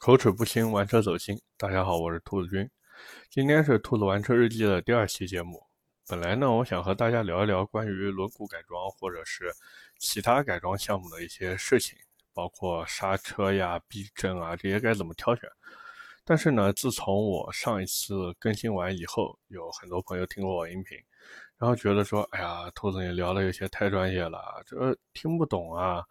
口齿不清，玩车走心。大家好，我是兔子君。今天是兔子玩车日记的第二期节目。本来呢，我想和大家聊一聊关于轮毂改装或者是其他改装项目的一些事情，包括刹车呀、避震啊这些该怎么挑选。但是呢，自从我上一次更新完以后，有很多朋友听过我音频，然后觉得说：“哎呀，兔子你聊的有些太专业了，这听不懂啊。”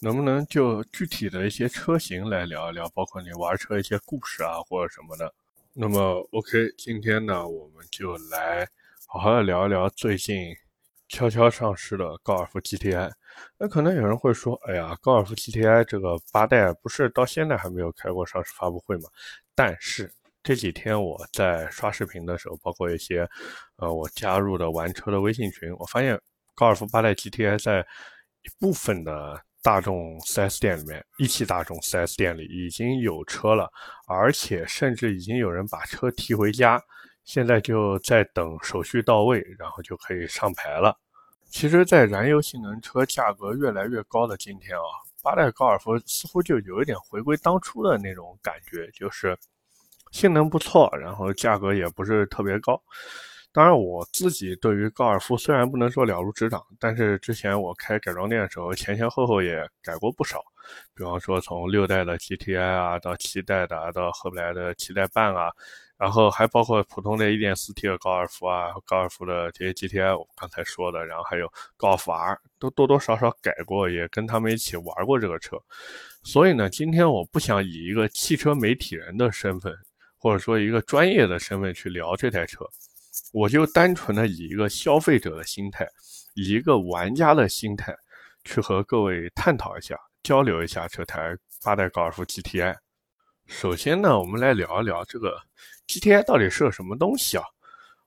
能不能就具体的一些车型来聊一聊，包括你玩车一些故事啊，或者什么的？那么，OK，今天呢，我们就来好好的聊一聊最近悄悄上市的高尔夫 GTI。那可能有人会说，哎呀，高尔夫 GTI 这个八代不是到现在还没有开过上市发布会吗？但是这几天我在刷视频的时候，包括一些呃我加入的玩车的微信群，我发现高尔夫八代 GTI 在一部分的。大众 4S 店里面，一汽大众 4S 店里已经有车了，而且甚至已经有人把车提回家，现在就在等手续到位，然后就可以上牌了。其实，在燃油性能车价格越来越高的今天啊，八代高尔夫似乎就有一点回归当初的那种感觉，就是性能不错，然后价格也不是特别高。当然，我自己对于高尔夫虽然不能说了如指掌，但是之前我开改装店的时候，前前后后也改过不少。比方说，从六代的 GTI 啊，到七代的，到后来的七代半啊，然后还包括普通的 1.4T 的高尔夫啊，高尔夫的这些 GTI，我刚才说的，然后还有高尔夫 R，都多多少少改过，也跟他们一起玩过这个车。所以呢，今天我不想以一个汽车媒体人的身份，或者说一个专业的身份去聊这台车。我就单纯的以一个消费者的心态，以一个玩家的心态，去和各位探讨一下、交流一下这台八代高尔夫 GTI。首先呢，我们来聊一聊这个 GTI 到底是个什么东西啊？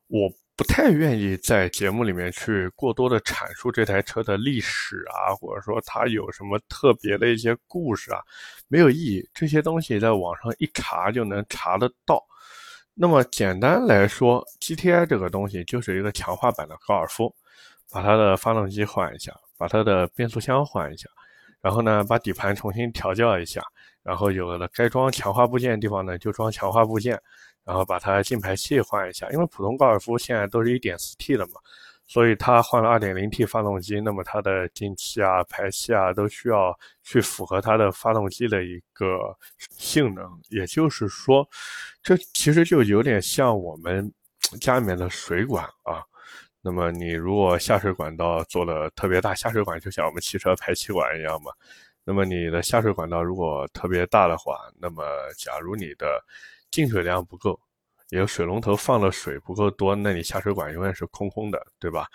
我不太愿意在节目里面去过多的阐述这台车的历史啊，或者说它有什么特别的一些故事啊，没有意义。这些东西在网上一查就能查得到。那么简单来说，GTI 这个东西就是一个强化版的高尔夫，把它的发动机换一下，把它的变速箱换一下，然后呢，把底盘重新调教一下，然后有了该装强化部件的地方呢，就装强化部件，然后把它进排气换一下，因为普通高尔夫现在都是一点四 T 的嘛。所以它换了 2.0T 发动机，那么它的进气啊、排气啊都需要去符合它的发动机的一个性能。也就是说，这其实就有点像我们家里面的水管啊。那么你如果下水管道做的特别大，下水管就像我们汽车排气管一样嘛。那么你的下水管道如果特别大的话，那么假如你的进水量不够。也有水龙头放的水不够多，那你下水管永远是空空的，对吧？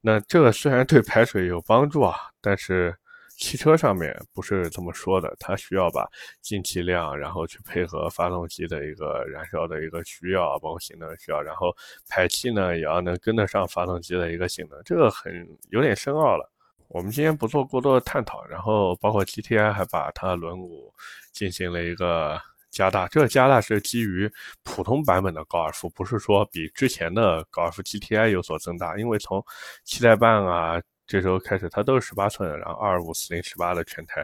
那这个虽然对排水有帮助啊，但是汽车上面不是这么说的，它需要把进气量，然后去配合发动机的一个燃烧的一个需要，包括性能需要，然后排气呢也要能跟得上发动机的一个性能，这个很有点深奥了。我们今天不做过多的探讨，然后包括 GTI 还把它轮毂进行了一个。加大，这个加大是基于普通版本的高尔夫，不是说比之前的高尔夫 GTI 有所增大。因为从七代半啊这时候开始，它都是十八寸，然后二五四零十八的全胎，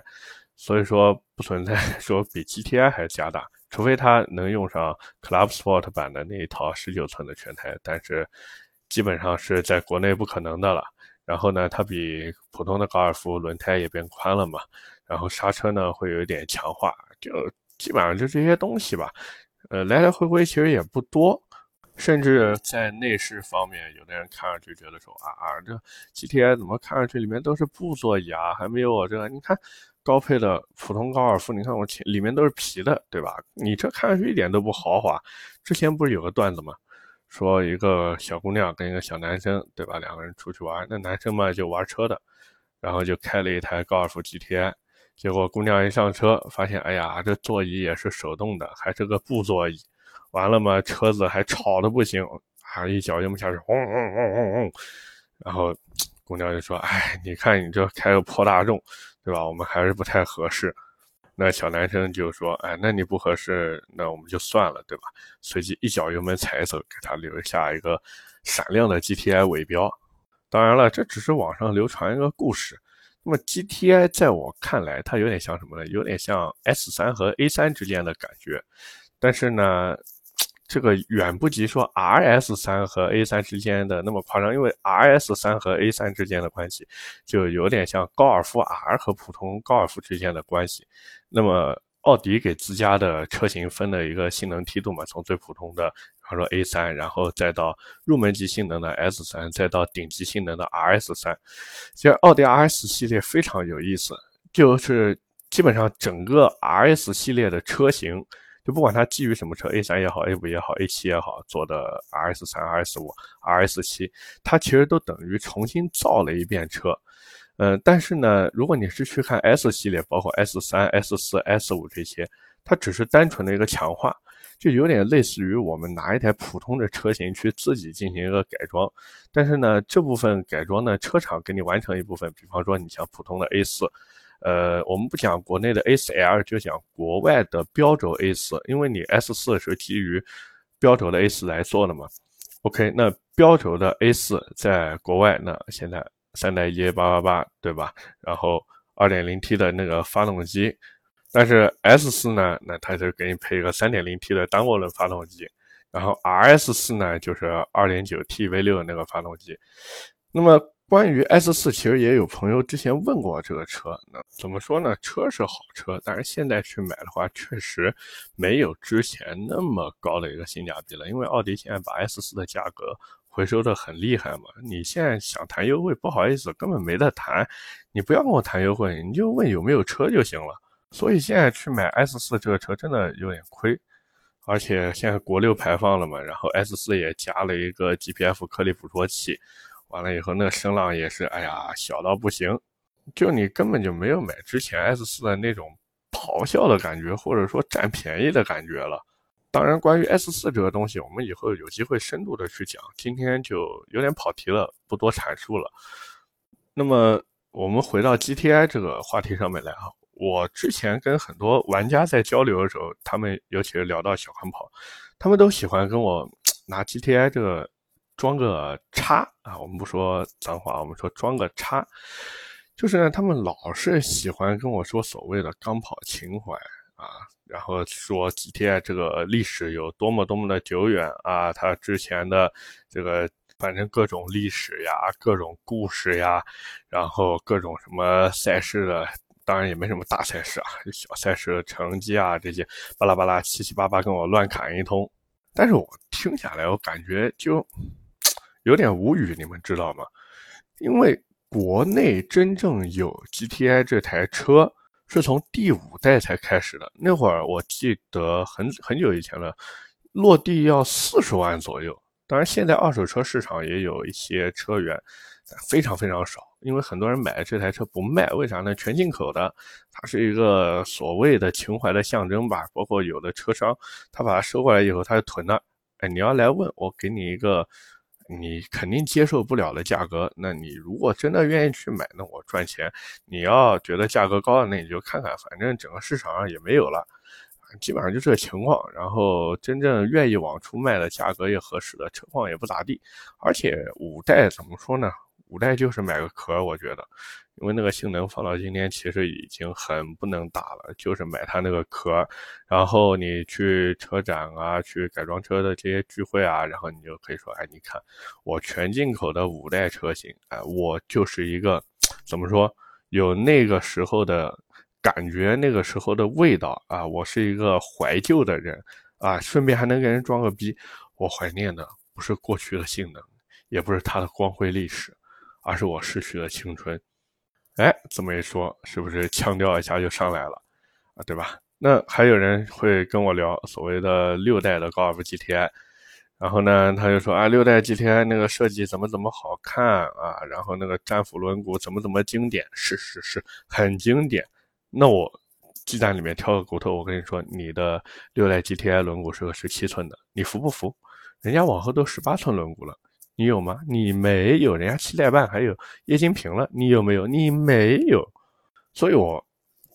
所以说不存在 说比 GTI 还加大，除非它能用上 Club Sport 版的那一套十九寸的全胎，但是基本上是在国内不可能的了。然后呢，它比普通的高尔夫轮胎也变宽了嘛，然后刹车呢会有一点强化，就。基本上就这些东西吧，呃，来来回回其实也不多，甚至在内饰方面，有的人看上去觉得说啊啊，这 GTI 怎么看上去里面都是布座椅啊，还没有我这个，你看高配的普通高尔夫，你看我前里面都是皮的，对吧？你这看上去一点都不豪华。之前不是有个段子吗？说一个小姑娘跟一个小男生，对吧？两个人出去玩，那男生嘛就玩车的，然后就开了一台高尔夫 GTI。结果姑娘一上车，发现哎呀，这座椅也是手动的，还是个布座椅。完了嘛，车子还吵的不行，啊，一脚油门下去，轰轰轰轰轰。然后姑娘就说：“哎，你看你这开个破大众，对吧？我们还是不太合适。”那小男生就说：“哎，那你不合适，那我们就算了，对吧？”随即一脚油门踩走，给他留下一个闪亮的 GTI 尾标。当然了，这只是网上流传一个故事。那么 GTI 在我看来，它有点像什么呢？有点像 S 三和 A 三之间的感觉，但是呢，这个远不及说 RS 三和 A 三之间的那么夸张，因为 RS 三和 A 三之间的关系就有点像高尔夫 R 和普通高尔夫之间的关系。那么奥迪给自家的车型分了一个性能梯度嘛，从最普通的，比方说 A 三，然后再到入门级性能的 S 三，再到顶级性能的 RS 三。其实奥迪 RS 系列非常有意思，就是基本上整个 RS 系列的车型，就不管它基于什么车，A 三也好，A 五也好，A 七也好做的 RS 三、RS 五、RS 七，它其实都等于重新造了一遍车。嗯，但是呢，如果你是去看 S 系列，包括 S 三、S 四、S 五这些，它只是单纯的一个强化，就有点类似于我们拿一台普通的车型去自己进行一个改装。但是呢，这部分改装呢，车厂给你完成一部分，比方说你像普通的 A 四，呃，我们不讲国内的 A 四 L，就讲国外的标轴 A 四，因为你 S 四是基于标轴的 A 四来做的嘛。OK，那标轴的 A 四在国外，那现在。三代 EA 八八八，对吧？然后二点零 T 的那个发动机，但是 S 四呢，那它就给你配一个三点零 T 的单涡轮发动机，然后 RS 四呢就是二点九 T V 六的那个发动机。那么关于 S 四，其实也有朋友之前问过这个车，那怎么说呢？车是好车，但是现在去买的话，确实没有之前那么高的一个性价比了，因为奥迪现在把 S 四的价格。回收的很厉害嘛？你现在想谈优惠，不好意思，根本没得谈。你不要跟我谈优惠，你就问有没有车就行了。所以现在去买 S 四这个车真的有点亏，而且现在国六排放了嘛，然后 S 四也加了一个 GPF 颗粒捕捉器，完了以后那声浪也是，哎呀，小到不行，就你根本就没有买之前 S 四的那种咆哮的感觉，或者说占便宜的感觉了。当然，关于 S 四这个东西，我们以后有机会深度的去讲。今天就有点跑题了，不多阐述了。那么，我们回到 GTI 这个话题上面来啊。我之前跟很多玩家在交流的时候，他们尤其是聊到小钢炮，他们都喜欢跟我拿 GTI 这个装个叉啊。我们不说脏话，我们说装个叉，就是呢，他们老是喜欢跟我说所谓的钢炮情怀啊。然后说 GTI 这个历史有多么多么的久远啊，它之前的这个反正各种历史呀、各种故事呀，然后各种什么赛事的，当然也没什么大赛事啊，小赛事的成绩啊这些巴拉巴拉七七八八跟我乱侃一通，但是我听下来我感觉就有点无语，你们知道吗？因为国内真正有 GTI 这台车。是从第五代才开始的，那会儿我记得很很久以前了，落地要四十万左右。当然，现在二手车市场也有一些车源，非常非常少，因为很多人买这台车不卖，为啥呢？全进口的，它是一个所谓的情怀的象征吧。包括有的车商，他把它收过来以后，他就囤了。哎，你要来问我，给你一个。你肯定接受不了的价格，那你如果真的愿意去买，那我赚钱。你要觉得价格高，那你就看看，反正整个市场上也没有了，基本上就这个情况。然后真正愿意往出卖的价格也合适的车况也不咋地，而且五代怎么说呢？五代就是买个壳，我觉得。因为那个性能放到今天，其实已经很不能打了，就是买它那个壳，然后你去车展啊，去改装车的这些聚会啊，然后你就可以说，哎，你看我全进口的五代车型，哎，我就是一个怎么说，有那个时候的感觉，那个时候的味道啊，我是一个怀旧的人啊，顺便还能给人装个逼，我怀念的不是过去的性能，也不是它的光辉历史，而是我逝去的青春。哎，这么一说，是不是腔调一下就上来了啊？对吧？那还有人会跟我聊所谓的六代的高尔夫 GTI，然后呢，他就说啊，六代 GTI 那个设计怎么怎么好看啊，然后那个战斧轮毂怎么怎么经典，是是是，很经典。那我鸡蛋里面挑个骨头，我跟你说，你的六代 GTI 轮毂是个十七寸的，你服不服？人家往后都十八寸轮毂了。你有吗？你没有，人家七代半还有液晶屏了，你有没有？你没有，所以我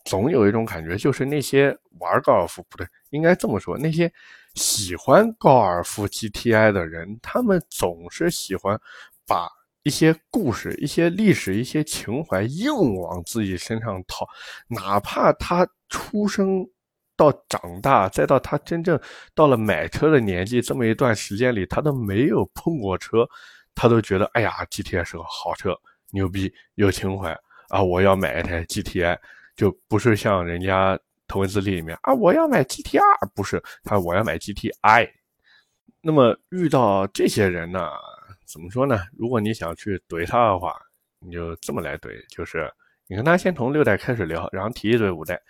总有一种感觉，就是那些玩高尔夫不对，应该这么说，那些喜欢高尔夫 GTI 的人，他们总是喜欢把一些故事、一些历史、一些情怀硬往自己身上套，哪怕他出生到长大，再到他真正到了买车的年纪，这么一段时间里，他都没有碰过车，他都觉得哎呀，GTI 是个好车，牛逼，有情怀啊！我要买一台 GTI，就不是像人家头文字 D 里面啊，我要买 GTR，不是他我要买 GTI。那么遇到这些人呢？怎么说呢？如果你想去怼他的话，你就这么来怼，就是你跟他先从六代开始聊，然后提一堆五代，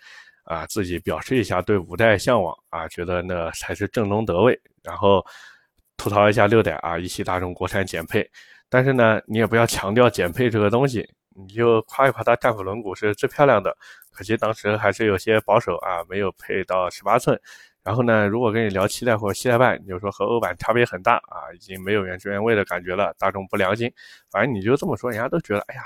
啊，自己表示一下对五代向往啊，觉得那才是正宗德味，然后吐槽一下六代啊，一汽大众国产减配，但是呢，你也不要强调减配这个东西，你就夸一夸它战斧轮毂是最漂亮的，可惜当时还是有些保守啊，没有配到十八寸。然后呢，如果跟你聊七代或者七代半，你就说和欧版差别很大啊，已经没有原汁原味的感觉了，大众不良心。反正你就这么说，人家都觉得，哎呀，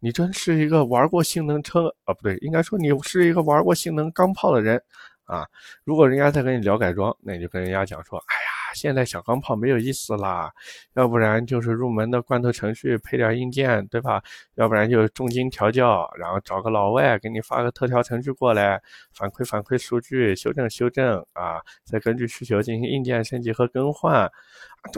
你真是一个玩过性能车啊，不对，应该说你是一个玩过性能钢炮的人啊。如果人家再跟你聊改装，那你就跟人家讲说，哎呀。现在小钢炮没有意思啦，要不然就是入门的罐头程序配点硬件，对吧？要不然就重金调教，然后找个老外给你发个特调程序过来，反馈反馈数据，修正修正啊，再根据需求进行硬件升级和更换。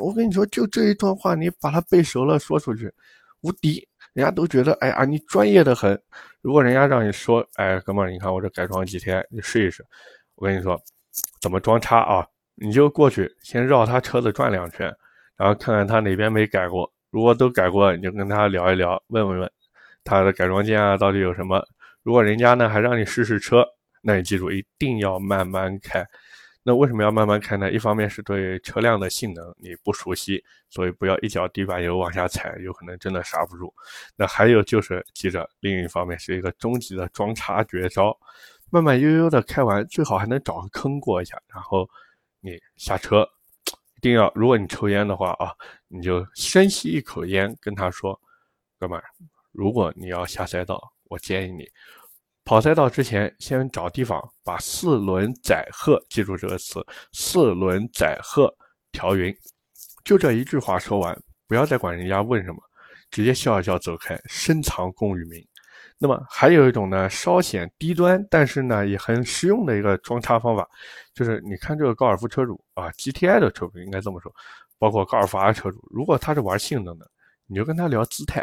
我跟你说，就这一段话，你把它背熟了说出去，无敌，人家都觉得，哎呀，你专业的很。如果人家让你说，哎，哥们儿，你看我这改装几天，你试一试。我跟你说，怎么装叉啊？你就过去，先绕他车子转两圈，然后看看他哪边没改过。如果都改过，你就跟他聊一聊，问问问他的改装件啊到底有什么。如果人家呢还让你试试车，那你记住一定要慢慢开。那为什么要慢慢开呢？一方面是对车辆的性能你不熟悉，所以不要一脚地板油往下踩，有可能真的刹不住。那还有就是记着，另一方面是一个终极的装叉绝招，慢慢悠悠的开完，最好还能找个坑过一下，然后。你下车，一定要，如果你抽烟的话啊，你就深吸一口烟，跟他说：“哥们儿，如果你要下赛道，我建议你跑赛道之前，先找地方把四轮载荷，记住这个词，四轮载荷调匀。”就这一句话说完，不要再管人家问什么，直接笑一笑走开，深藏功与名。那么还有一种呢，稍显低端，但是呢也很实用的一个装叉方法，就是你看这个高尔夫车主啊，GTI 的车主应该这么说，包括高尔夫 R 车主，如果他是玩性能的，你就跟他聊姿态；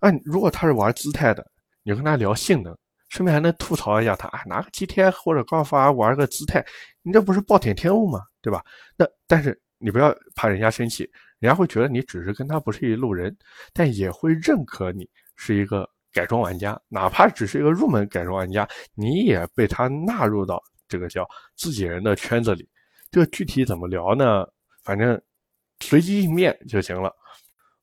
啊，如果他是玩姿态的，你就跟他聊性能，顺便还能吐槽一下他，啊，拿个 GTI 或者高尔夫 R 玩个姿态，你这不是暴殄天物吗？对吧？那但是你不要怕人家生气，人家会觉得你只是跟他不是一路人，但也会认可你是一个。改装玩家，哪怕只是一个入门改装玩家，你也被他纳入到这个叫自己人的圈子里。这个具体怎么聊呢？反正随机应变就行了。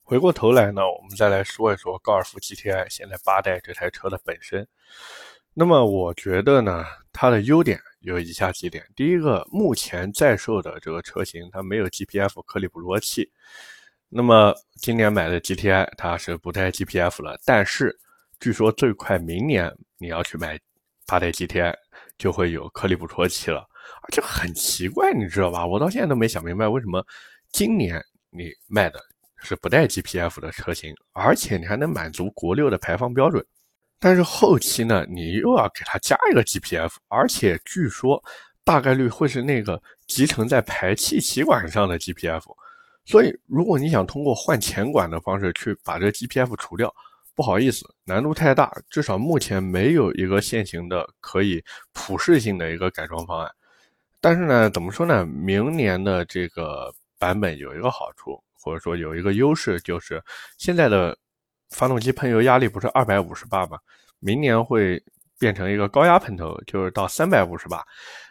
回过头来呢，我们再来说一说高尔夫 GTI 现在八代这台车的本身。那么我觉得呢，它的优点有以下几点：第一个，目前在售的这个车型它没有 GPF 颗粒捕捉器。那么今年买的 GTI 它是不带 GPF 了，但是据说最快明年你要去买八代 GTI 就会有颗粒捕捉器了，这很奇怪，你知道吧？我到现在都没想明白为什么今年你卖的是不带 GPF 的车型，而且你还能满足国六的排放标准，但是后期呢，你又要给它加一个 GPF，而且据说大概率会是那个集成在排气歧管上的 GPF，所以如果你想通过换前管的方式去把这 GPF 除掉。不好意思，难度太大，至少目前没有一个现行的可以普适性的一个改装方案。但是呢，怎么说呢？明年的这个版本有一个好处，或者说有一个优势，就是现在的发动机喷油压力不是二百五十巴吗？明年会变成一个高压喷头，就是到三百五十巴，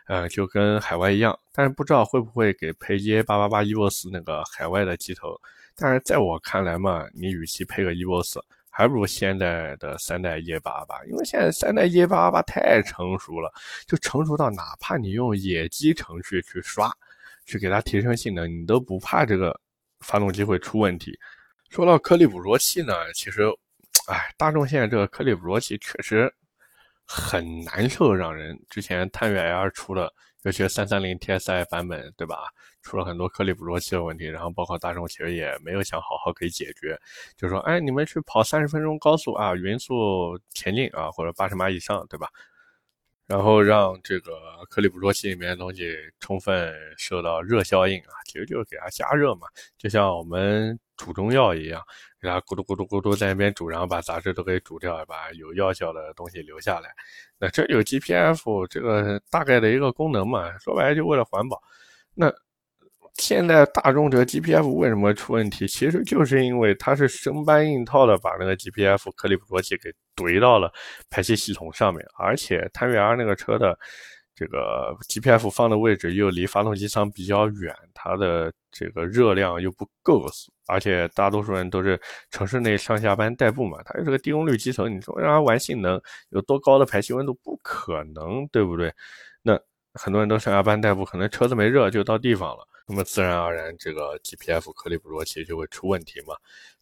呃，就跟海外一样。但是不知道会不会给配 EA 八八八 EVOS 那个海外的机头。但是在我看来嘛，你与其配个 EVOS。还不如现在的三代 EA888，因为现在三代 EA888 太成熟了，就成熟到哪怕你用野鸡程序去刷，去给它提升性能，你都不怕这个发动机会出问题。说到颗粒捕捉器呢，其实，哎，大众现在这个颗粒捕捉器确实很难受，让人之前探岳 L 出了尤其是三三零 TSI 版本，对吧？出了很多颗粒捕捉器的问题，然后包括大众其实也没有想好好给解决，就说，哎，你们去跑三十分钟高速啊，匀速前进啊，或者八十码以上，对吧？然后让这个颗粒捕捉器里面的东西充分受到热效应啊，其实就是给它加热嘛，就像我们煮中药一样，给它咕嘟咕嘟咕嘟在那边煮，然后把杂质都给煮掉，把有药效的东西留下来。那这有 GPF 这个大概的一个功能嘛，说白了就为了环保。那现在大众这 GPF 为什么出问题？其实就是因为它是生搬硬套的把那个 GPF 颗粒捕捉器给怼到了排气系统上面，而且探岳 R 那个车的这个 GPF 放的位置又离发动机舱比较远，它的这个热量又不够，而且大多数人都是城市内上下班代步嘛，它是个低功率机头，你说让它玩性能有多高的排气温度不可能，对不对？那很多人都上下班代步，可能车子没热就到地方了。那么自然而然，这个 GPF 颗粒捕捉器就会出问题嘛。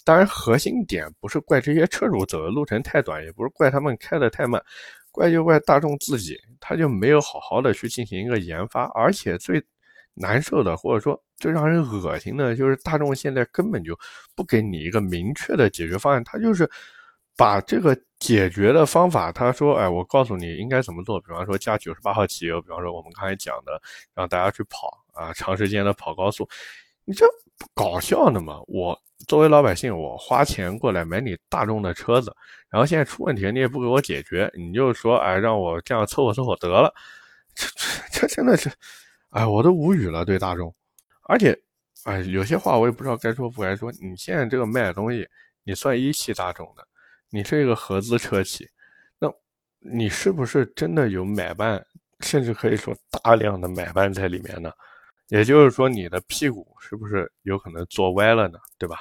当然，核心点不是怪这些车主走的路程太短，也不是怪他们开的太慢，怪就怪大众自己，他就没有好好的去进行一个研发。而且最难受的，或者说最让人恶心的，就是大众现在根本就不给你一个明确的解决方案，他就是把这个解决的方法，他说：“哎，我告诉你应该怎么做。”比方说加九十八号汽油，比方说我们刚才讲的，让大家去跑。啊，长时间的跑高速，你这不搞笑呢吗？我作为老百姓，我花钱过来买你大众的车子，然后现在出问题，你也不给我解决，你就说，哎，让我这样凑合凑合得了，这这这真的是，哎，我都无语了，对大众。而且，哎，有些话我也不知道该说不该说。你现在这个卖的东西，你算一汽大众的，你是一个合资车企，那你是不是真的有买办，甚至可以说大量的买办在里面呢？也就是说，你的屁股是不是有可能坐歪了呢？对吧？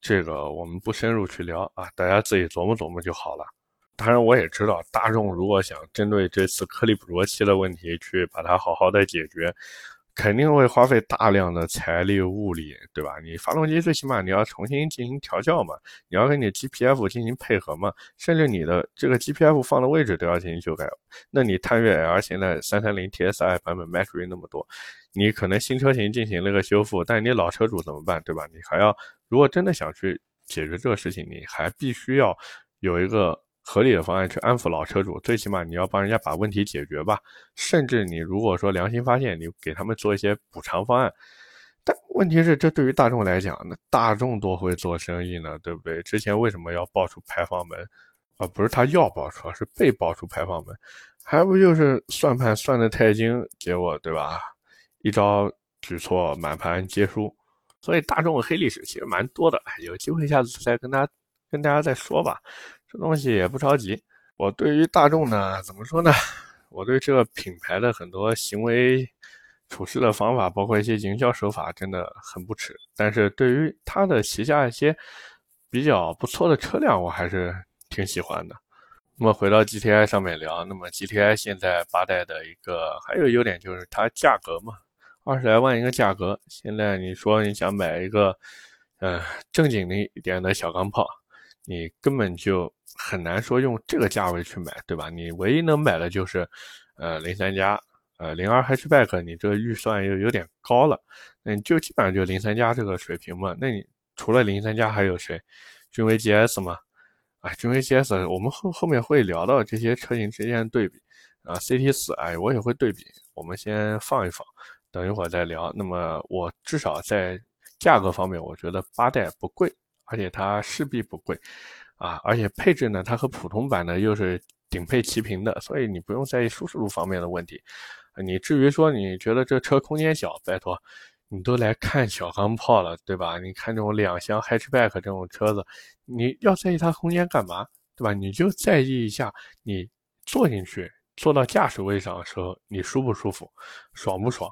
这个我们不深入去聊啊，大家自己琢磨琢磨就好了。当然，我也知道，大众如果想针对这次颗粒捕捉器的问题去把它好好的解决。肯定会花费大量的财力物力，对吧？你发动机最起码你要重新进行调教嘛，你要跟你 GPF 进行配合嘛，甚至你的这个 GPF 放的位置都要进行修改。那你探岳 L 现在三三零 TSI 版本 Max 那么多，你可能新车型进行了个修复，但你老车主怎么办，对吧？你还要如果真的想去解决这个事情，你还必须要有一个。合理的方案去安抚老车主，最起码你要帮人家把问题解决吧。甚至你如果说良心发现，你给他们做一些补偿方案。但问题是，这对于大众来讲，那大众多会做生意呢，对不对？之前为什么要爆出排放门？啊，不是他要爆出，是被爆出排放门，还不就是算盘算得太精，结果对吧？一招举措，满盘皆输。所以大众黑历史其实蛮多的，有机会下次再跟大家跟大家再说吧。这东西也不着急。我对于大众呢，怎么说呢？我对这个品牌的很多行为、处事的方法，包括一些营销手法，真的很不耻。但是对于它的旗下一些比较不错的车辆，我还是挺喜欢的。那么回到 GTI 上面聊，那么 GTI 现在八代的一个还有优点就是它价格嘛，二十来万一个价格。现在你说你想买一个，呃，正经的一点的小钢炮，你根本就。很难说用这个价位去买，对吧？你唯一能买的就是，呃，零三加，呃，零二 hatchback，你这个预算又有点高了，那你就基本上就零三加这个水平嘛。那你除了零三加还有谁？君威 GS 吗？啊，君威 GS，我们后后面会聊到这些车型之间的对比啊，CT 四，哎，我也会对比。我们先放一放，等一会儿再聊。那么我至少在价格方面，我觉得八代不贵，而且它势必不贵。啊，而且配置呢，它和普通版呢又是顶配齐平的，所以你不用在意舒适度方面的问题。你至于说你觉得这车空间小，拜托，你都来看小钢炮了，对吧？你看这种两厢 hatchback 这种车子，你要在意它空间干嘛？对吧？你就在意一下你坐进去，坐到驾驶位上的时候，你舒不舒服，爽不爽？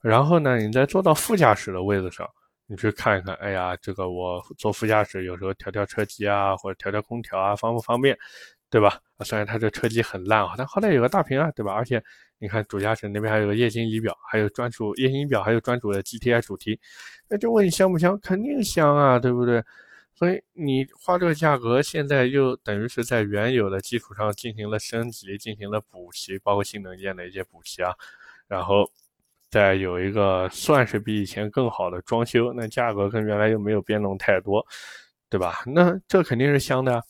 然后呢，你再坐到副驾驶的位子上。你去看一看，哎呀，这个我坐副驾驶，有时候调调车机啊，或者调调空调啊，方不方便，对吧？啊虽然它这车机很烂啊，但好歹有个大屏啊，对吧？而且你看主驾驶那边还有个液晶仪表，还有专属液晶仪表，还有专属的 GTI 主题，那就问你香不香？肯定香啊，对不对？所以你花这个价格，现在又等于是在原有的基础上进行了升级，进行了补齐，包括性能件的一些补齐啊。然后再有一个算是比以前更好的装修，那价格跟原来又没有变动太多，对吧？那这肯定是香的。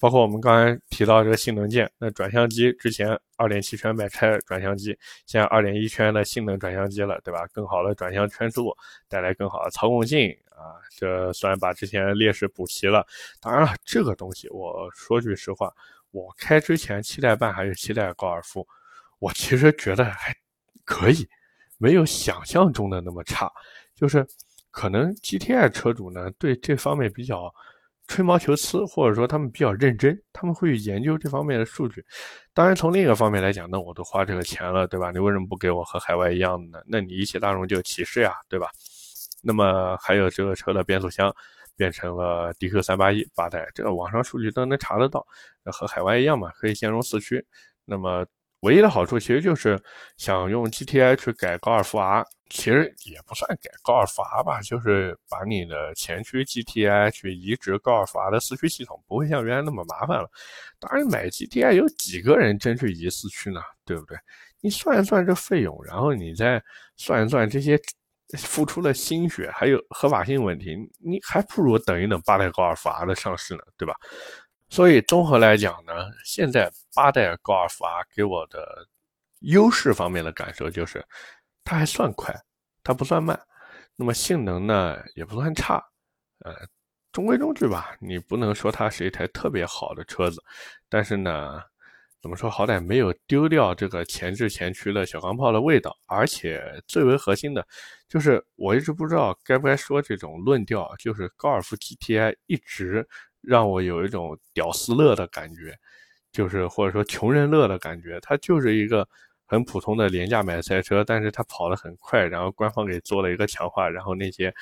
包括我们刚才提到这个性能键，那转向机之前二点七圈百拆转向机，现在二点一圈的性能转向机了，对吧？更好的转向圈数，带来更好的操控性啊，这算把之前劣势补齐了。当然了，这个东西我说句实话，我开之前七代半还是七代高尔夫，我其实觉得还可以，没有想象中的那么差。就是可能 GTI 车主呢对这方面比较。吹毛求疵，或者说他们比较认真，他们会研究这方面的数据。当然，从另一个方面来讲，那我都花这个钱了，对吧？你为什么不给我和海外一样的呢？那你一汽大众就歧视呀，对吧？那么还有这个车的变速箱变成了 DQ 三八一八代，这个网上数据都能查得到，和海外一样嘛，可以兼容四驱。那么。唯一的好处其实就是想用 GTI 去改高尔夫 R，其实也不算改高尔夫 R 吧，就是把你的前驱 GTI 去移植高尔夫 R 的四驱系统，不会像原来那么麻烦了。当然，买 GTI 有几个人真去移四驱呢？对不对？你算一算这费用，然后你再算一算这些付出的心血，还有合法性问题，你还不如等一等八代高尔夫 R 的上市呢，对吧？所以综合来讲呢，现在八代高尔夫 R 给我的优势方面的感受就是，它还算快，它不算慢，那么性能呢也不算差，呃，中规中矩吧。你不能说它是一台特别好的车子，但是呢，怎么说好歹没有丢掉这个前置前驱的小钢炮的味道，而且最为核心的，就是我一直不知道该不该说这种论调，就是高尔夫 GTI 一直。让我有一种屌丝乐的感觉，就是或者说穷人乐的感觉。它就是一个很普通的廉价买赛车，但是它跑得很快，然后官方给做了一个强化，然后那些，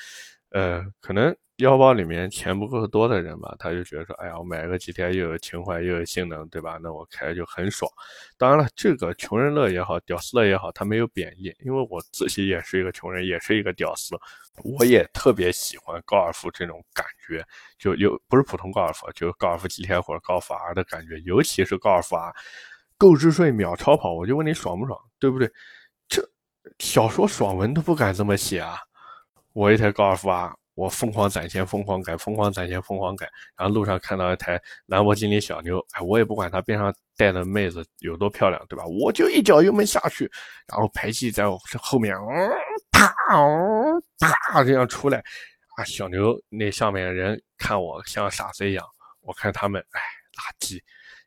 呃，可能。腰包里面钱不够多的人吧，他就觉得说，哎呀，我买个 GTI 又有情怀又有性能，对吧？那我开就很爽。当然了，这个穷人乐也好，屌丝乐也好，它没有贬义，因为我自己也是一个穷人，也是一个屌丝，我也特别喜欢高尔夫这种感觉，就有不是普通高尔夫，就高尔夫 GTI 或者高尔夫 R 的感觉，尤其是高尔夫 R，购置税秒超跑，我就问你爽不爽，对不对？这小说爽文都不敢这么写啊！我一台高尔夫 R。我疯狂攒钱，疯狂改，疯狂攒钱，疯狂改。然后路上看到一台兰博基尼小牛，哎，我也不管它边上带的妹子有多漂亮，对吧？我就一脚油门下去，然后排气在我后面，啪啪这样出来。啊，小牛那上面人看我像傻子一样，我看他们，哎，垃圾，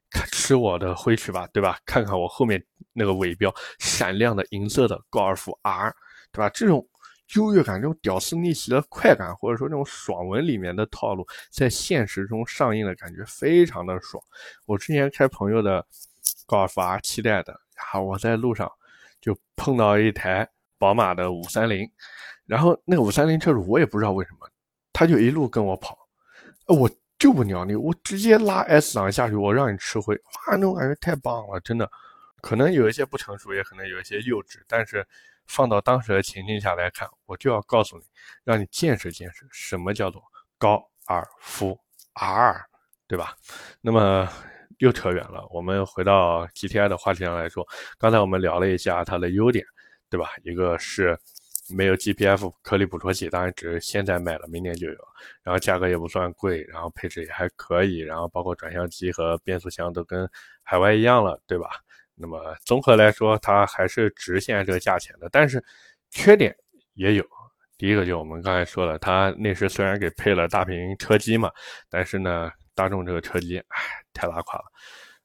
看吃我的灰去吧，对吧？看看我后面那个尾标，闪亮的银色的高尔夫 R，对吧？这种。优越感，这种屌丝逆袭的快感，或者说这种爽文里面的套路，在现实中上映的感觉非常的爽。我之前开朋友的高尔夫 R 七代的，然后我在路上就碰到一台宝马的五三零，然后那个五三零车主我也不知道为什么，他就一路跟我跑，我就不鸟你，我直接拉 S 档下去，我让你吃灰，哇，那种感觉太棒了，真的。可能有一些不成熟，也可能有一些幼稚，但是。放到当时的情境下来看，我就要告诉你，让你见识见识什么叫做高尔夫 R，对吧？那么又扯远了，我们回到 GTI 的话题上来说，刚才我们聊了一下它的优点，对吧？一个是没有 GPF 颗粒捕捉器，当然只是现在买了，明年就有，然后价格也不算贵，然后配置也还可以，然后包括转向机和变速箱都跟海外一样了，对吧？那么综合来说，它还是值现在这个价钱的，但是缺点也有。第一个就我们刚才说了，它内饰虽然给配了大屏车机嘛，但是呢，大众这个车机，唉，太拉垮了。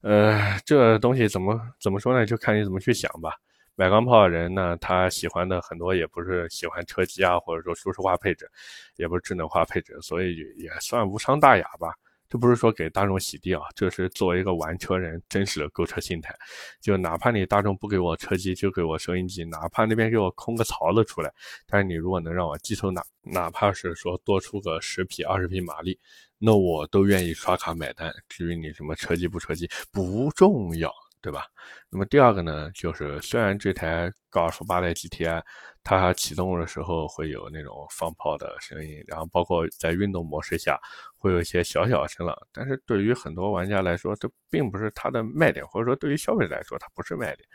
呃，这东西怎么怎么说呢？就看你怎么去想吧。买钢炮的人呢，他喜欢的很多也不是喜欢车机啊，或者说舒适化配置，也不是智能化配置，所以也算无伤大雅吧。这不是说给大众洗地啊，这是作为一个玩车人真实的购车心态。就哪怕你大众不给我车机，就给我收音机，哪怕那边给我空个槽子出来，但是你如果能让我机头哪哪怕是说多出个十匹二十匹马力，那我都愿意刷卡买单。至于你什么车机不车机不重要。对吧？那么第二个呢，就是虽然这台高尔夫八代 GTI 它启动的时候会有那种放炮的声音，然后包括在运动模式下会有一些小小声浪，但是对于很多玩家来说，这并不是它的卖点，或者说对于消费者来说，它不是卖点。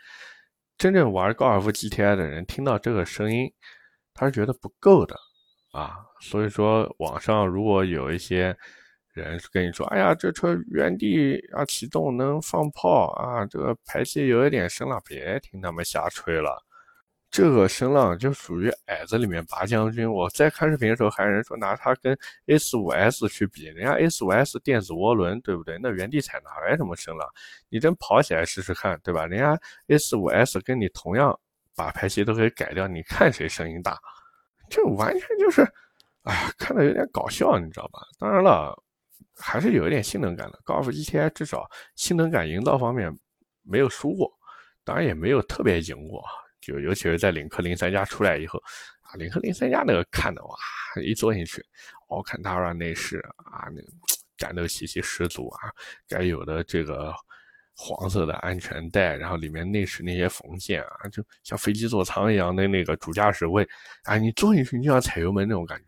真正玩高尔夫 GTI 的人听到这个声音，他是觉得不够的啊。所以说，网上如果有一些人跟你说：“哎呀，这车原地啊启动能放炮啊，这个排气有一点声浪，别听他们瞎吹了。”这个声浪就属于矮子里面拔将军。我在看视频的时候，还有人说拿它跟 A45S 去比，人家 A45S 电子涡轮，对不对？那原地踩哪来什么声浪？你真跑起来试试看，对吧？人家 A45S 跟你同样把排气都可以改掉，你看谁声音大？这完全就是，哎呀，看的有点搞笑，你知道吧？当然了，还是有一点性能感的。高尔夫 GTI 至少性能感营造方面没有输过，当然也没有特别赢过。就尤其是在领克零三加出来以后，啊，领克零三加那个看的哇，一坐进去，奥坎塔拉内饰啊，那 战斗气息十足啊，该有的这个黄色的安全带，然后里面内饰那些缝线啊，就像飞机座舱一样的那个主驾驶位，啊，你坐进去你就像踩油门那种感觉。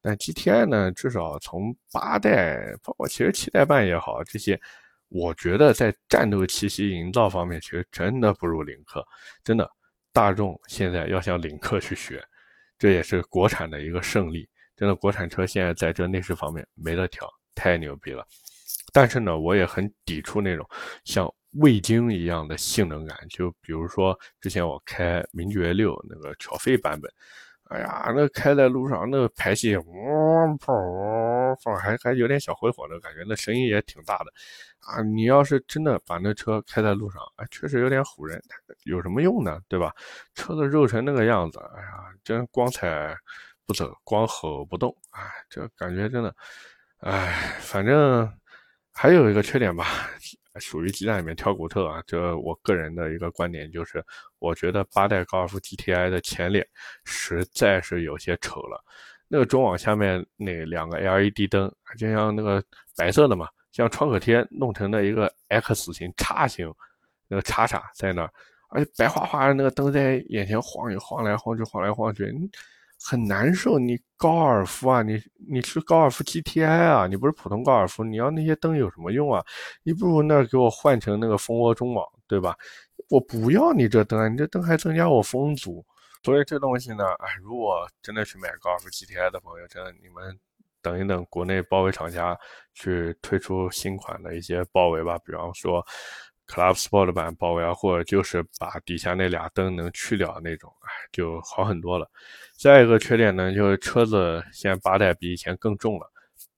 但 GTI 呢，至少从八代，包括其实七代半也好，这些，我觉得在战斗气息营造方面，其实真的不如领克，真的。大众现在要向领克去学，这也是国产的一个胜利。真的，国产车现在在这内饰方面没得挑，太牛逼了。但是呢，我也很抵触那种像味精一样的性能感。就比如说之前我开名爵六那个挑飞版本，哎呀，那开在路上那个排气，嗡砰，还还有点小回火的感觉，那声音也挺大的。啊，你要是真的把那车开在路上，哎，确实有点唬人。有什么用呢？对吧？车子肉成那个样子，哎呀，真光踩不走，光吼不动，哎，这感觉真的，哎，反正还有一个缺点吧，属于鸡蛋里面挑骨头啊。这我个人的一个观点就是，我觉得八代高尔夫 GTI 的前脸实在是有些丑了。那个中网下面那两个 LED 灯，就像那个白色的嘛。像创可贴弄成的一个 X 型叉型，那个叉叉在那儿，而且白花花的那个灯在眼前晃悠，晃来晃去，晃来晃去，很难受。你高尔夫啊，你你是高尔夫 GTI 啊，你不是普通高尔夫，你要那些灯有什么用啊？你不如那给我换成那个蜂窝中网，对吧？我不要你这灯，你这灯还增加我风阻。所以这东西呢，哎，如果真的去买高尔夫 GTI 的朋友，真的你们。等一等，国内包围厂家去推出新款的一些包围吧，比方说 Club Sport 版包围啊，或者就是把底下那俩灯能去掉那种，哎，就好很多了。再一个缺点呢，就是车子现在八代比以前更重了，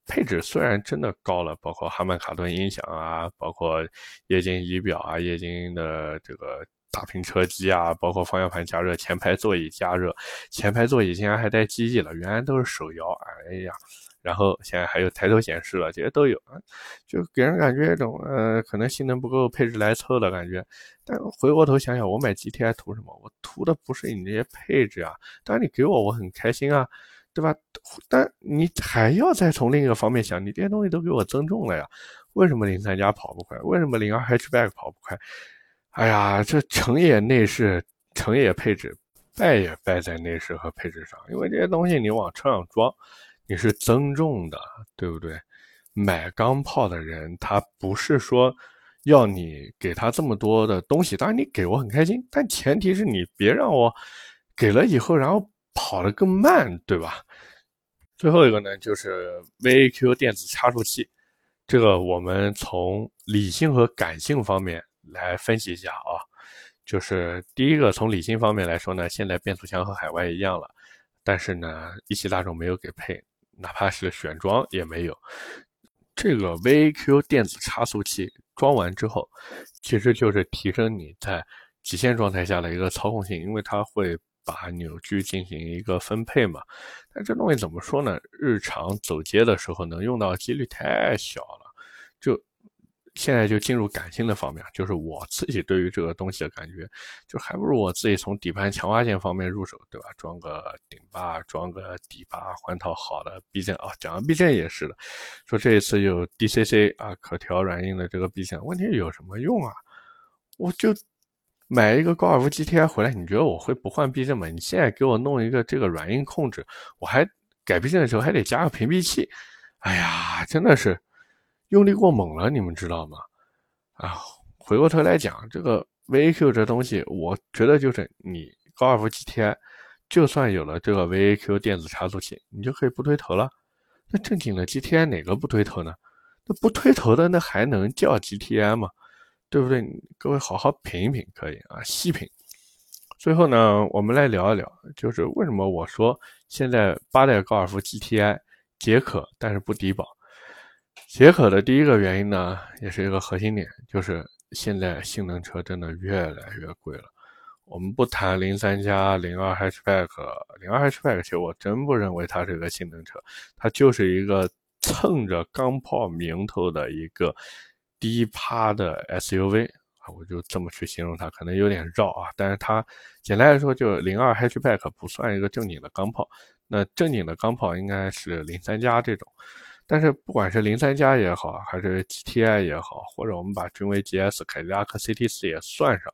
配置虽然真的高了，包括哈曼卡顿音响啊，包括液晶仪表啊，液晶的这个大屏车机啊，包括方向盘加热、前排座椅加热，前排座椅竟然还带记忆了，原来都是手摇，哎呀。然后现在还有抬头显示了，这些都有啊，就给人感觉一种呃，可能性能不够，配置来凑的感觉。但回过头想想，我买 GTI 图什么？我图的不是你这些配置啊，当然你给我我很开心啊，对吧？但你还要再从另一个方面想，你这些东西都给我增重了呀，为什么零三加跑不快？为什么零二 Hatchback 跑不快？哎呀，这成也内饰，成也配置，败也败在内饰和配置上，因为这些东西你往车上装。你是增重的，对不对？买钢炮的人，他不是说要你给他这么多的东西，当然你给我很开心，但前提是你别让我给了以后，然后跑得更慢，对吧？最后一个呢，就是 VAQ 电子差速器，这个我们从理性和感性方面来分析一下啊。就是第一个，从理性方面来说呢，现在变速箱和海外一样了，但是呢，一汽大众没有给配。哪怕是选装也没有，这个 VAQ 电子差速器装完之后，其实就是提升你在极限状态下的一个操控性，因为它会把扭矩进行一个分配嘛。但这东西怎么说呢？日常走街的时候能用到几率太小了，就。现在就进入感性的方面，就是我自己对于这个东西的感觉，就还不如我自己从底盘强化件方面入手，对吧？装个顶把，装个底把，换套好的避震啊。讲到避震也是的，说这一次有 DCC 啊，可调软硬的这个避震，问题有什么用啊？我就买一个高尔夫 GTI 回来，你觉得我会不换避震吗？你现在给我弄一个这个软硬控制，我还改避震的时候还得加个屏蔽器，哎呀，真的是。用力过猛了，你们知道吗？啊，回过头来讲，这个 VAQ 这东西，我觉得就是你高尔夫 GTI，就算有了这个 VAQ 电子差速器，你就可以不推头了。那正经的 GTI 哪个不推头呢？那不推头的那还能叫 GTI 吗？对不对？各位好好品一品，可以啊，细品。最后呢，我们来聊一聊，就是为什么我说现在八代高尔夫 GTI 解渴，但是不低保。解渴的第一个原因呢，也是一个核心点，就是现在性能车真的越来越贵了。我们不谈零三加、零二 Hatchback，零二 Hatchback 其实我真不认为它是一个性能车，它就是一个蹭着钢炮名头的一个低趴的 SUV 啊，我就这么去形容它，可能有点绕啊，但是它简单来说，就零二 Hatchback 不算一个正经的钢炮，那正经的钢炮应该是零三加这种。但是不管是零三加也好，还是 GTI 也好，或者我们把君威 GS、凯迪拉克 CT4 也算上，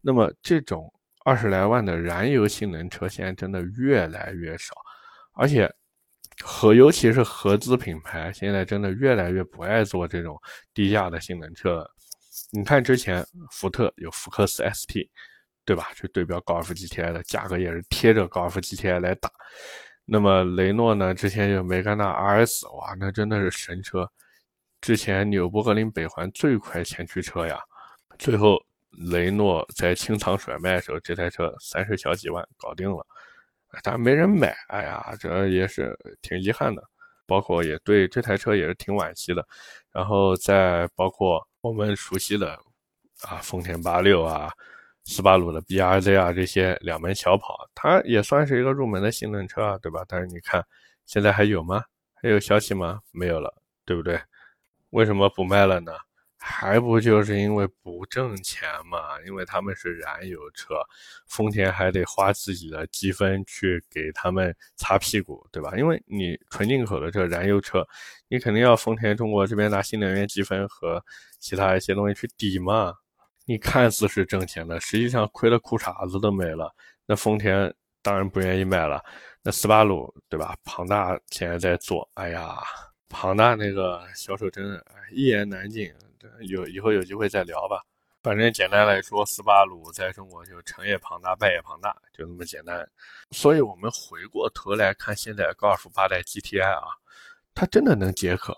那么这种二十来万的燃油性能车现在真的越来越少，而且和尤其是合资品牌现在真的越来越不爱做这种低价的性能车了。你看之前福特有福克斯 ST，对吧？去对标高尔夫 GTI 的价格也是贴着高尔夫 GTI 来打。那么雷诺呢？之前有梅甘娜 RS，哇，那真的是神车。之前纽博格林北环最快前驱车呀，最后雷诺在清仓甩卖的时候，这台车三十小几万搞定了，但没人买，哎呀，这也是挺遗憾的。包括也对这台车也是挺惋惜的。然后再包括我们熟悉的啊，丰田八六啊。斯巴鲁的 BRZ 啊，这些两门小跑，它也算是一个入门的性能车啊，对吧？但是你看，现在还有吗？还有消息吗？没有了，对不对？为什么不卖了呢？还不就是因为不挣钱嘛？因为他们是燃油车，丰田还得花自己的积分去给他们擦屁股，对吧？因为你纯进口的这燃油车，你肯定要丰田中国这边拿新能源积分和其他一些东西去抵嘛。你看似是挣钱的，实际上亏的裤衩子都没了。那丰田当然不愿意卖了。那斯巴鲁对吧？庞大现在在做，哎呀，庞大那个销售真的一言难尽。有以后有机会再聊吧。反正简单来说，斯巴鲁在中国就成也庞大，败也庞大，就那么简单。所以我们回过头来看，现在高尔夫八代 GTI 啊，它真的能解渴。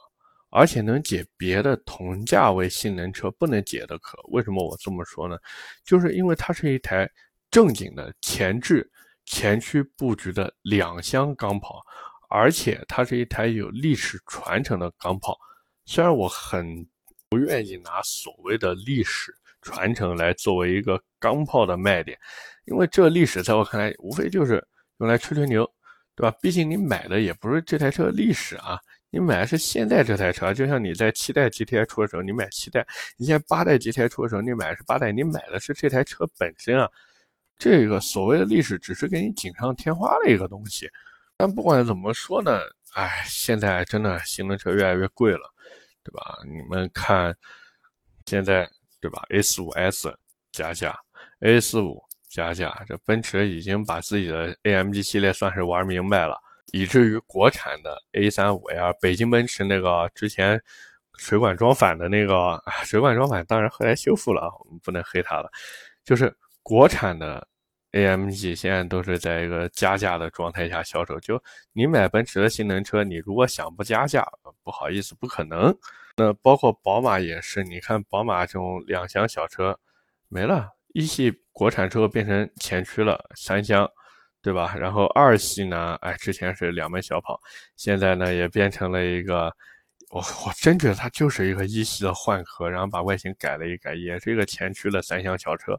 而且能解别的同价位性能车不能解的渴，为什么我这么说呢？就是因为它是一台正经的前置前驱布局的两厢钢炮，而且它是一台有历史传承的钢炮。虽然我很不愿意拿所谓的历史传承来作为一个钢炮的卖点，因为这历史在我看来无非就是用来吹吹牛，对吧？毕竟你买的也不是这台车历史啊。你买的是现在这台车，就像你在七代 GTI 出的时候，你买七代；你现在八代 GTI 出的时候，你买的是八代。你买的是这台车本身啊，这个所谓的历史只是给你锦上添花的一个东西。但不管怎么说呢，哎，现在真的性能车越来越贵了，对吧？你们看，现在对吧？A45S 加价，A45 加价，这奔驰已经把自己的 AMG 系列算是玩明白了。以至于国产的 A35L，北京奔驰那个之前水管装反的那个，水管装反当然后来修复了，我们不能黑它了。就是国产的 AMG 现在都是在一个加价的状态下销售。就你买奔驰的性能车，你如果想不加价，不好意思，不可能。那包括宝马也是，你看宝马这种两厢小车没了，一系国产车变成前驱了，三厢。对吧？然后二系呢？哎，之前是两门小跑，现在呢也变成了一个，我我真觉得它就是一个一系的换壳，然后把外形改了一改，也是一个前驱的三厢小车。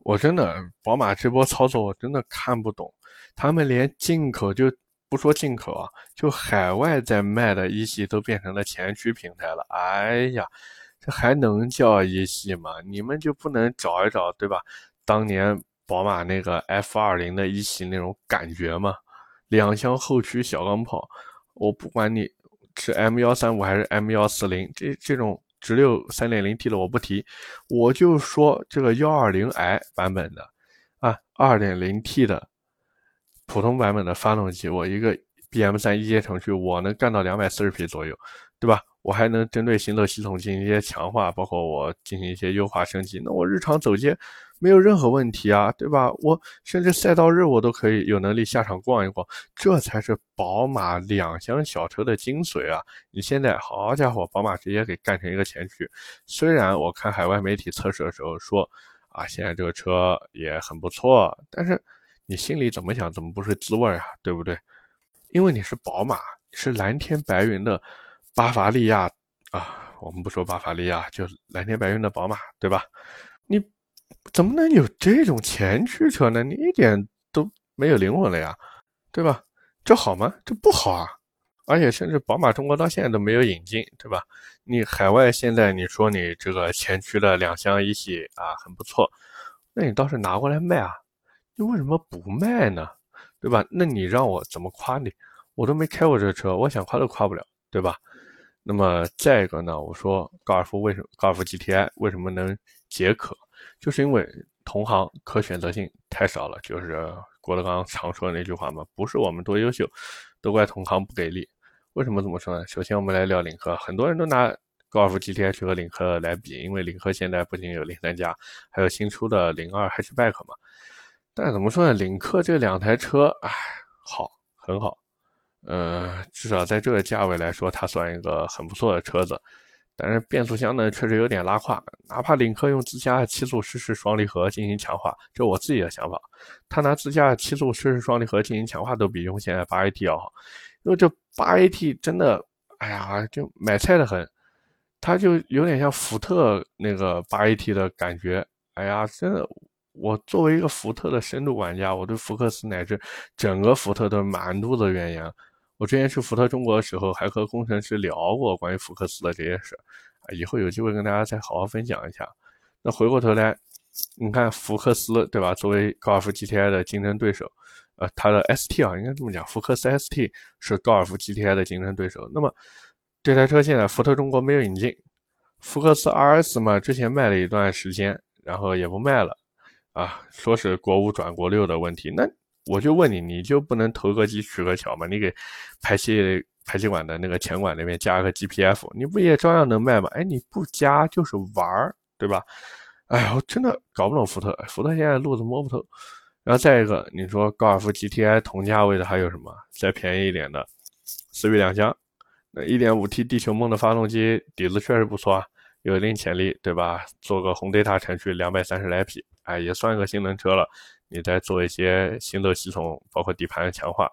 我真的宝马这波操作我真的看不懂，他们连进口就不说进口啊，就海外在卖的一系都变成了前驱平台了。哎呀，这还能叫一系吗？你们就不能找一找对吧？当年。宝马那个 F 二零的一系那种感觉嘛，两厢后驱小钢炮，我不管你是 M 幺三五还是 M 幺四零，这这种直六三点零 T 的我不提，我就说这个幺二零 i 版本的啊，二点零 T 的普通版本的发动机，我一个 BM 三一阶程序，我能干到两百四十匹左右，对吧？我还能针对行走系统进行一些强化，包括我进行一些优化升级。那我日常走街没有任何问题啊，对吧？我甚至赛道日我都可以有能力下场逛一逛，这才是宝马两厢小车的精髓啊！你现在好家伙，宝马直接给干成一个前驱。虽然我看海外媒体测试的时候说啊，现在这个车也很不错，但是你心里怎么想，怎么不是滋味啊？对不对？因为你是宝马，是蓝天白云的。巴伐利亚啊，我们不说巴伐利亚，就蓝天白云的宝马，对吧？你怎么能有这种前驱车呢？你一点都没有灵魂了呀，对吧？这好吗？这不好啊！而且甚至宝马中国到现在都没有引进，对吧？你海外现在你说你这个前驱的两厢一系啊很不错，那你倒是拿过来卖啊！你为什么不卖呢？对吧？那你让我怎么夸你？我都没开过这车，我想夸都夸不了，对吧？那么再一个呢？我说高尔夫为什么高尔夫 GTI 为什么能解渴？就是因为同行可选择性太少了。就是郭德纲常说的那句话嘛，不是我们多优秀，都怪同行不给力。为什么这么说呢？首先我们来聊领克，很多人都拿高尔夫 GTI 去和领克来比，因为领克现在不仅有零三加，还有新出的零二 Hatchback 嘛。但怎么说呢？领克这两台车，哎，好，很好。呃，至少在这个价位来说，它算一个很不错的车子。但是变速箱呢，确实有点拉胯。哪怕领克用自家的七速湿式双离合进行强化，这我自己的想法，它拿自家的七速湿式双离合进行强化，都比用现在八 AT 要好。因为这八 AT 真的，哎呀，就买菜的很，它就有点像福特那个八 AT 的感觉。哎呀，真的。我作为一个福特的深度玩家，我对福克斯乃至整个福特都是满肚子怨言。我之前去福特中国的时候，还和工程师聊过关于福克斯的这些事啊，以后有机会跟大家再好好分享一下。那回过头来，你看福克斯对吧？作为高尔夫 GTI 的竞争对手，呃，它的 ST 啊，应该这么讲，福克斯 ST 是高尔夫 GTI 的竞争对手。那么这台车现在福特中国没有引进，福克斯 RS 嘛，之前卖了一段时间，然后也不卖了，啊，说是国五转国六的问题，那。我就问你，你就不能投个机取个巧吗？你给排气排气管的那个前管那边加个 GPF，你不也照样能卖吗？哎，你不加就是玩儿，对吧？哎呀，我真的搞不懂福特，福特现在路子摸不透。然后再一个，你说高尔夫 GTI 同价位的还有什么？再便宜一点的思域两厢，那 1.5T 地球梦的发动机底子确实不错啊，有一定潜力，对吧？做个红 data 程序，两百三十来匹，哎，也算个性能车了。你再做一些行走系统，包括底盘的强化，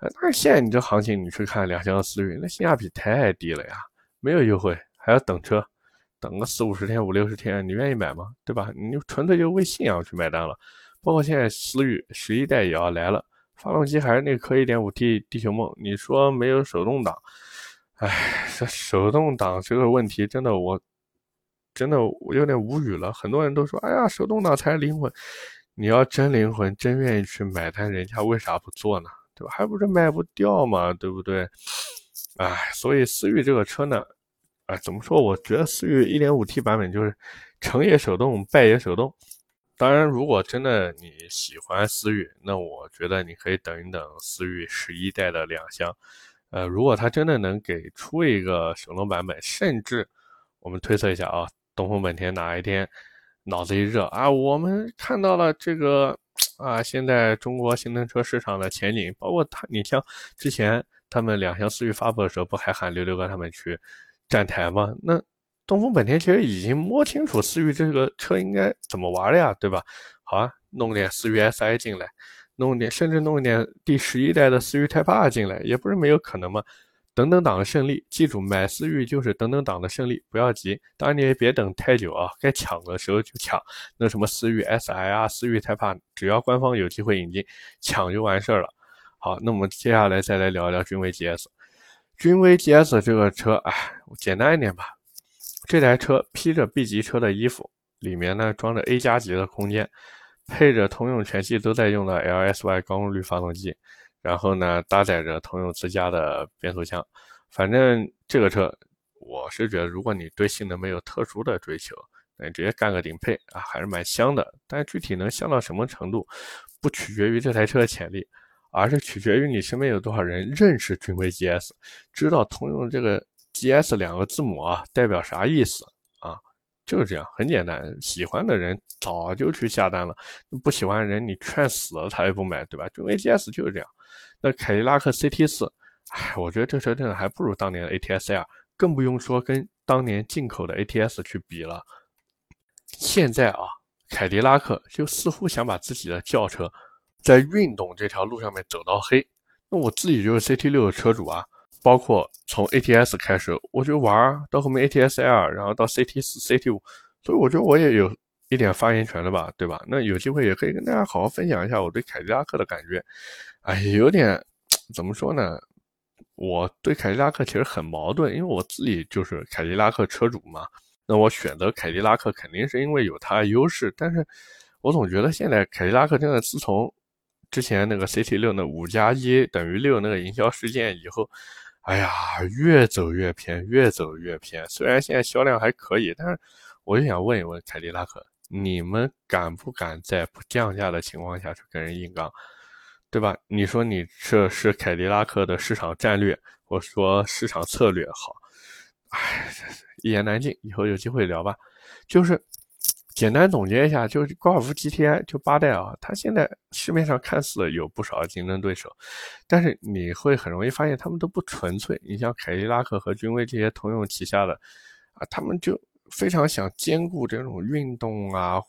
呃，但是现在你这行情，你去看两厢思域，那性价比太低了呀，没有优惠，还要等车，等个四五十天、五六十天，你愿意买吗？对吧？你就纯粹就为信仰去买单了。包括现在思域十一代也要来了，发动机还是那颗 1.5T 地球梦，你说没有手动挡，哎，这手动挡这个问题真的我，真的我有点无语了。很多人都说，哎呀，手动挡才是灵魂。你要真灵魂，真愿意去买单，人家为啥不做呢？对吧？还不是卖不掉嘛，对不对？哎，所以思域这个车呢，哎，怎么说？我觉得思域 1.5T 版本就是成也手动，败也手动。当然，如果真的你喜欢思域，那我觉得你可以等一等思域十一代的两厢。呃，如果它真的能给出一个手动版本，甚至我们推测一下啊，东风本田哪一天？脑子一热啊，我们看到了这个啊，现在中国新能源车市场的前景，包括他，你像之前他们两厢思域发布的时候，不还喊刘刘哥他们去站台吗？那东风本田其实已经摸清楚思域这个车应该怎么玩了呀，对吧？好啊，弄点思域 Si 进来，弄点甚至弄点第十一代的思域 Type R 进来，也不是没有可能嘛。等等党的胜利，记住买思域就是等等党的胜利，不要急。当然你也别等太久啊，该抢的时候就抢。那什么思域 Si 啊，思域 Type，只要官方有机会引进，抢就完事儿了。好，那我们接下来再来聊一聊君威 GS。君威 GS 这个车，哎，简单一点吧。这台车披着 B 级车的衣服，里面呢装着 A 加级的空间，配着通用全系都在用的 LSY 高功率发动机。然后呢，搭载着通用自家的变速箱，反正这个车，我是觉得，如果你对性能没有特殊的追求，那你直接干个顶配啊，还是蛮香的。但具体能香到什么程度，不取决于这台车的潜力，而是取决于你身边有多少人认识君威 GS，知道通用这个 GS 两个字母啊代表啥意思啊？就是这样，很简单。喜欢的人早就去下单了，不喜欢的人你劝死了他也不买，对吧？就 ATS 就是这样。那凯迪拉克 CT 四，哎，我觉得这车真的还不如当年的 ATS L，更不用说跟当年进口的 ATS 去比了。现在啊，凯迪拉克就似乎想把自己的轿车在运动这条路上面走到黑。那我自己就是 CT 六的车主啊。包括从 ATS 开始，我就玩到后面 ATS L，然后到 CT 四、CT 五，所以我觉得我也有一点发言权了吧，对吧？那有机会也可以跟大家好好分享一下我对凯迪拉克的感觉。哎，有点怎么说呢？我对凯迪拉克其实很矛盾，因为我自己就是凯迪拉克车主嘛。那我选择凯迪拉克肯定是因为有它的优势，但是我总觉得现在凯迪拉克真的自从之前那个 CT 六那五加一等于六那个营销事件以后。哎呀，越走越偏，越走越偏。虽然现在销量还可以，但是我就想问一问凯迪拉克，你们敢不敢在不降价的情况下去跟人硬刚，对吧？你说你这是凯迪拉克的市场战略，或说市场策略好？哎，一言难尽，以后有机会聊吧。就是。简单总结一下，就是高尔夫 GTI 就八代啊，它现在市面上看似有不少竞争对手，但是你会很容易发现他们都不纯粹。你像凯迪拉克和君威这些通用旗下的啊，他们就非常想兼顾这种运动啊，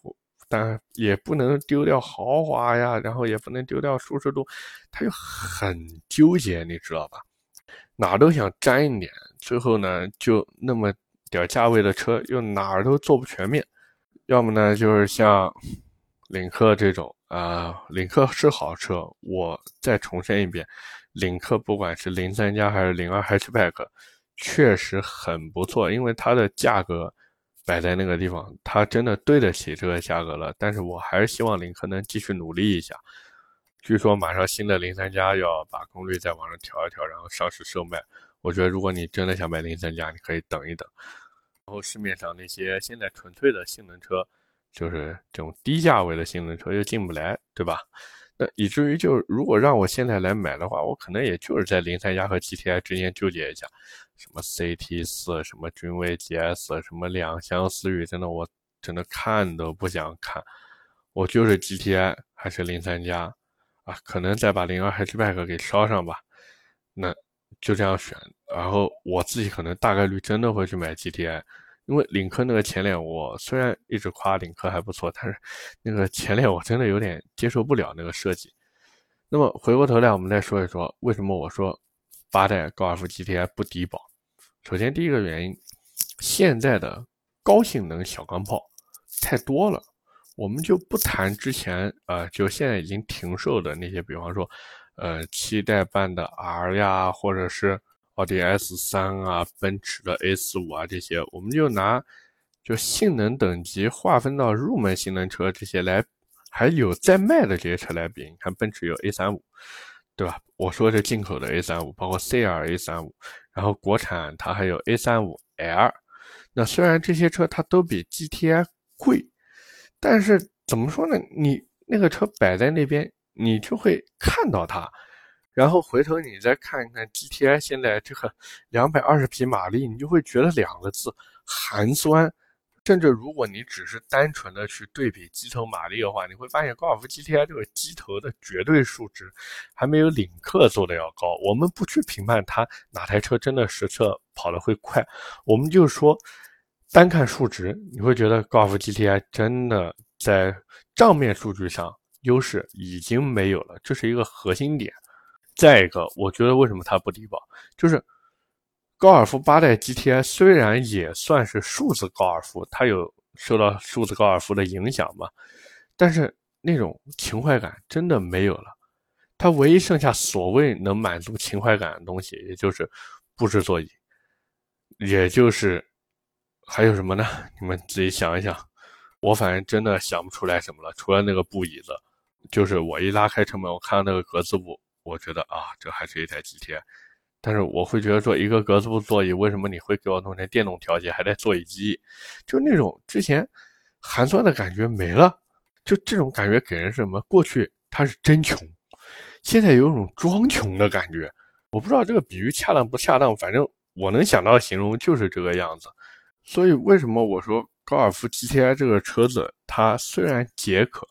但也不能丢掉豪华呀，然后也不能丢掉舒适度，他就很纠结，你知道吧？哪都想沾一点，最后呢，就那么点价位的车，又哪儿都做不全面。要么呢，就是像领克这种啊，领克是好车。我再重申一遍，领克不管是零三加还是零二 hatchback，确实很不错，因为它的价格摆在那个地方，它真的对得起这个价格了。但是我还是希望领克能继续努力一下。据说马上新的零三加要把功率再往上调一调，然后上市售卖。我觉得如果你真的想买零三加，你可以等一等。然后市面上那些现在纯粹的性能车，就是这种低价位的性能车又进不来，对吧？那以至于就如果让我现在来买的话，我可能也就是在零三加和 GTI 之间纠结一下，什么 CT 四，什么君威 GS，什么两厢思域，真的我真的看都不想看，我就是 GTI 还是零三加啊？可能再把零二 hatchback 给烧上吧，那。就这样选，然后我自己可能大概率真的会去买 GTI，因为领克那个前脸，我虽然一直夸领克还不错，但是那个前脸我真的有点接受不了那个设计。那么回过头来，我们再说一说为什么我说八代高尔夫 GTI 不低保。首先第一个原因，现在的高性能小钢炮太多了，我们就不谈之前啊，就现在已经停售的那些，比方说。呃，七代半的 R 呀，或者是奥迪 S 三啊，奔驰的 A 四五啊，这些，我们就拿就性能等级划分到入门性能车这些来，还有在卖的这些车来比。你看，奔驰有 A 三五，对吧？我说是进口的 A 三五，包括 C R A 三五，然后国产它还有 A 三五 L。那虽然这些车它都比 GTI 贵，但是怎么说呢？你那个车摆在那边。你就会看到它，然后回头你再看一看 GTI 现在这个 两百二十匹马力，你就会觉得两个字寒酸。甚至如果你只是单纯的去对比机头马力的话，你会发现高尔夫 GTI 这个机头的绝对数值还没有领克做的要高。我们不去评判它哪台车真的实测跑的会快，我们就说单看数值，你会觉得高尔夫 GTI 真的在账面数据上。优势已经没有了，这是一个核心点。再一个，我觉得为什么它不低保，就是高尔夫八代 GTI 虽然也算是数字高尔夫，它有受到数字高尔夫的影响嘛，但是那种情怀感真的没有了。它唯一剩下所谓能满足情怀感的东西，也就是布置座椅，也就是还有什么呢？你们自己想一想。我反正真的想不出来什么了，除了那个布椅子。就是我一拉开车门，我看到那个格子布，我觉得啊，这还是一台 GTI。但是我会觉得说，一个格子布座椅，为什么你会给我弄成电动调节，还带座椅机？就那种之前寒酸的感觉没了。就这种感觉给人什么？过去他是真穷，现在有一种装穷的感觉。我不知道这个比喻恰当不恰当，反正我能想到形容就是这个样子。所以为什么我说高尔夫 GTI 这个车子它虽然解渴，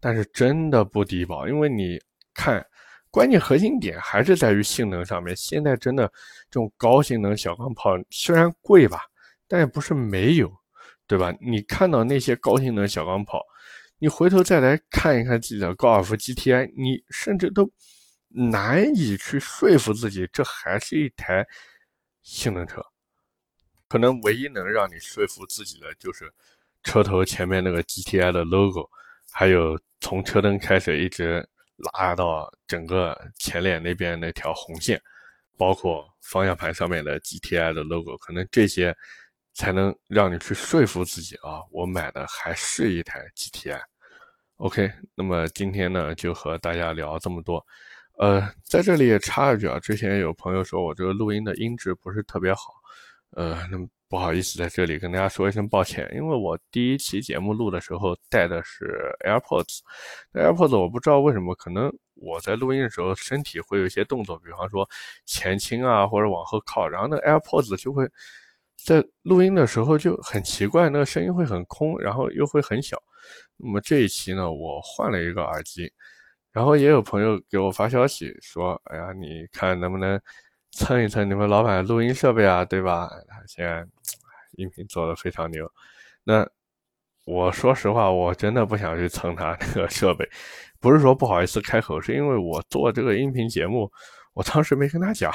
但是真的不低保，因为你看。关键核心点还是在于性能上面。现在真的这种高性能小钢炮虽然贵吧，但也不是没有，对吧？你看到那些高性能小钢炮，你回头再来看一看自己的高尔夫 GTI，你甚至都难以去说服自己，这还是一台性能车。可能唯一能让你说服自己的，就是车头前面那个 GTI 的 logo，还有从车灯开始一直。拉到整个前脸那边那条红线，包括方向盘上面的 GTI 的 logo，可能这些才能让你去说服自己啊，我买的还是一台 GTI。OK，那么今天呢就和大家聊这么多。呃，在这里也插一句啊，之前有朋友说我这个录音的音质不是特别好，呃，那么。不好意思，在这里跟大家说一声抱歉，因为我第一期节目录的时候带的是 AirPods，那 AirPods 我不知道为什么，可能我在录音的时候身体会有一些动作，比方说前倾啊或者往后靠，然后那 AirPods 就会在录音的时候就很奇怪，那个声音会很空，然后又会很小。那么这一期呢，我换了一个耳机，然后也有朋友给我发消息说，哎呀，你看能不能。蹭一蹭你们老板录音设备啊，对吧？现在音频做的非常牛。那我说实话，我真的不想去蹭他那个设备，不是说不好意思开口，是因为我做这个音频节目，我当时没跟他讲，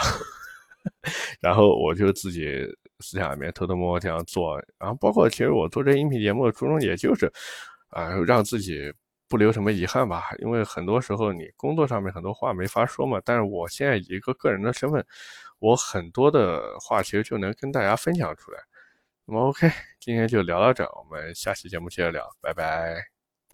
然后我就自己私下里面偷偷摸摸这样做。然后包括其实我做这音频节目的初衷，也就是啊让自己。不留什么遗憾吧，因为很多时候你工作上面很多话没法说嘛。但是我现在以一个个人的身份，我很多的话其实就能跟大家分享出来。那么 OK，今天就聊到这，我们下期节目接着聊，拜拜。